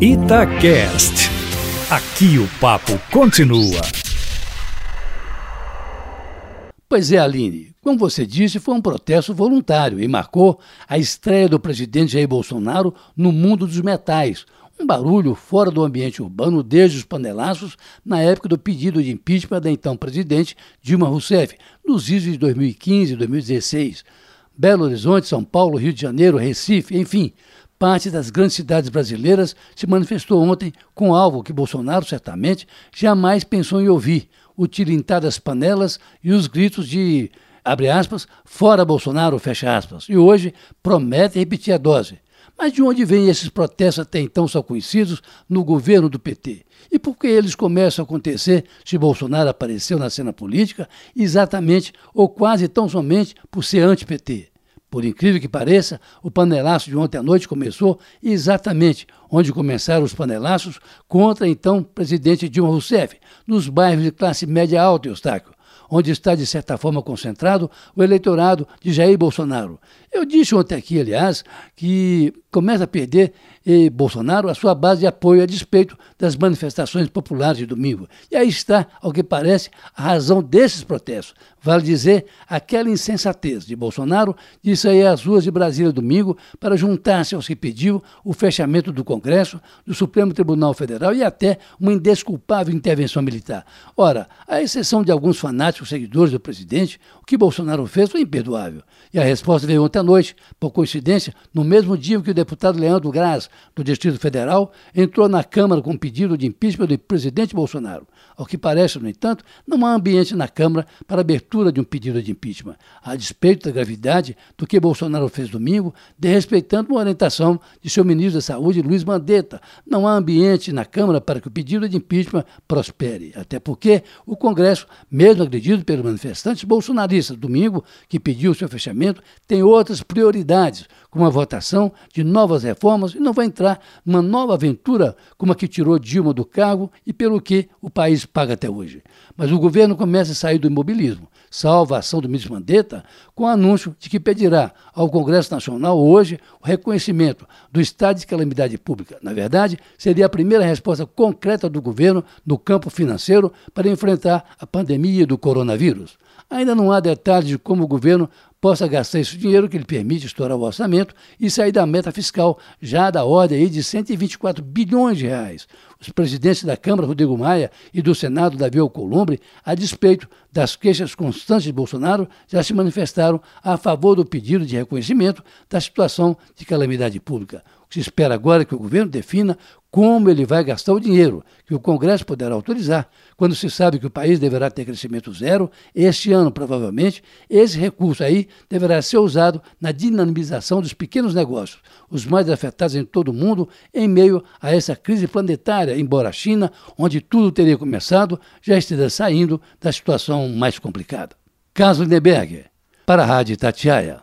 Itacast. Aqui o papo continua. Pois é, Aline, como você disse, foi um protesto voluntário e marcou a estreia do presidente Jair Bolsonaro no mundo dos metais. Um barulho fora do ambiente urbano desde os panelaços na época do pedido de impeachment da então presidente Dilma Rousseff, nos idos de 2015 e 2016. Belo Horizonte, São Paulo, Rio de Janeiro, Recife, enfim, parte das grandes cidades brasileiras se manifestou ontem com algo que Bolsonaro certamente jamais pensou em ouvir: o tilintar das panelas e os gritos de, abre aspas, fora Bolsonaro, fecha aspas. E hoje promete repetir a dose. Mas de onde vêm esses protestos até então só conhecidos no governo do PT? E por que eles começam a acontecer se Bolsonaro apareceu na cena política exatamente ou quase tão somente por ser anti-PT? Por incrível que pareça, o panelaço de ontem à noite começou exatamente onde começaram os panelaços contra então presidente Dilma Rousseff, nos bairros de classe média alta, Eustáquio, onde está de certa forma concentrado o eleitorado de Jair Bolsonaro. Eu disse ontem aqui, aliás, que começa a perder eh, Bolsonaro a sua base de apoio a despeito das manifestações populares de domingo. E aí está, ao que parece, a razão desses protestos. Vale dizer, aquela insensatez de Bolsonaro de sair às ruas de Brasília domingo para juntar-se aos que pediu o fechamento do Congresso, do Supremo Tribunal Federal e até uma indesculpável intervenção militar. Ora, à exceção de alguns fanáticos seguidores do presidente, o que Bolsonaro fez foi imperdoável. E a resposta veio ontem à noite, por coincidência, no mesmo dia que o deputado Leandro Graz, do Distrito Federal, entrou na Câmara com pedido de impeachment do presidente Bolsonaro. Ao que parece, no entanto, não há ambiente na Câmara para abertura de um pedido de impeachment, a despeito da gravidade do que Bolsonaro fez domingo, desrespeitando uma orientação de seu ministro da Saúde, Luiz Mandetta. Não há ambiente na Câmara para que o pedido de impeachment prospere, até porque o Congresso, mesmo agredido pelos manifestantes bolsonaristas domingo, que pediu seu fechamento, tem outras prioridades, como a votação de novas reformas e não vai entrar numa nova aventura como a que tirou Dilma do cargo e pelo que o país paga até hoje. Mas o governo começa a sair do imobilismo, salva a ação do ministro Mandetta, com o anúncio de que pedirá ao Congresso Nacional hoje o reconhecimento do estado de calamidade pública. Na verdade, seria a primeira resposta concreta do governo no campo financeiro para enfrentar a pandemia do coronavírus. Ainda não há detalhes de como o governo possa gastar esse dinheiro que lhe permite estourar o orçamento e sair da meta fiscal, já da ordem aí de 124 bilhões de reais. Os presidentes da Câmara, Rodrigo Maia, e do Senado, Davi Alcolumbre, a despeito das queixas constantes de Bolsonaro, já se manifestaram a favor do pedido de reconhecimento da situação de calamidade pública. Se espera agora é que o governo defina como ele vai gastar o dinheiro, que o Congresso poderá autorizar. Quando se sabe que o país deverá ter crescimento zero, este ano, provavelmente, esse recurso aí deverá ser usado na dinamização dos pequenos negócios, os mais afetados em todo o mundo, em meio a essa crise planetária, embora a China, onde tudo teria começado, já esteja saindo da situação mais complicada. Carlos Lindeberg, para a Rádio Tatiaia.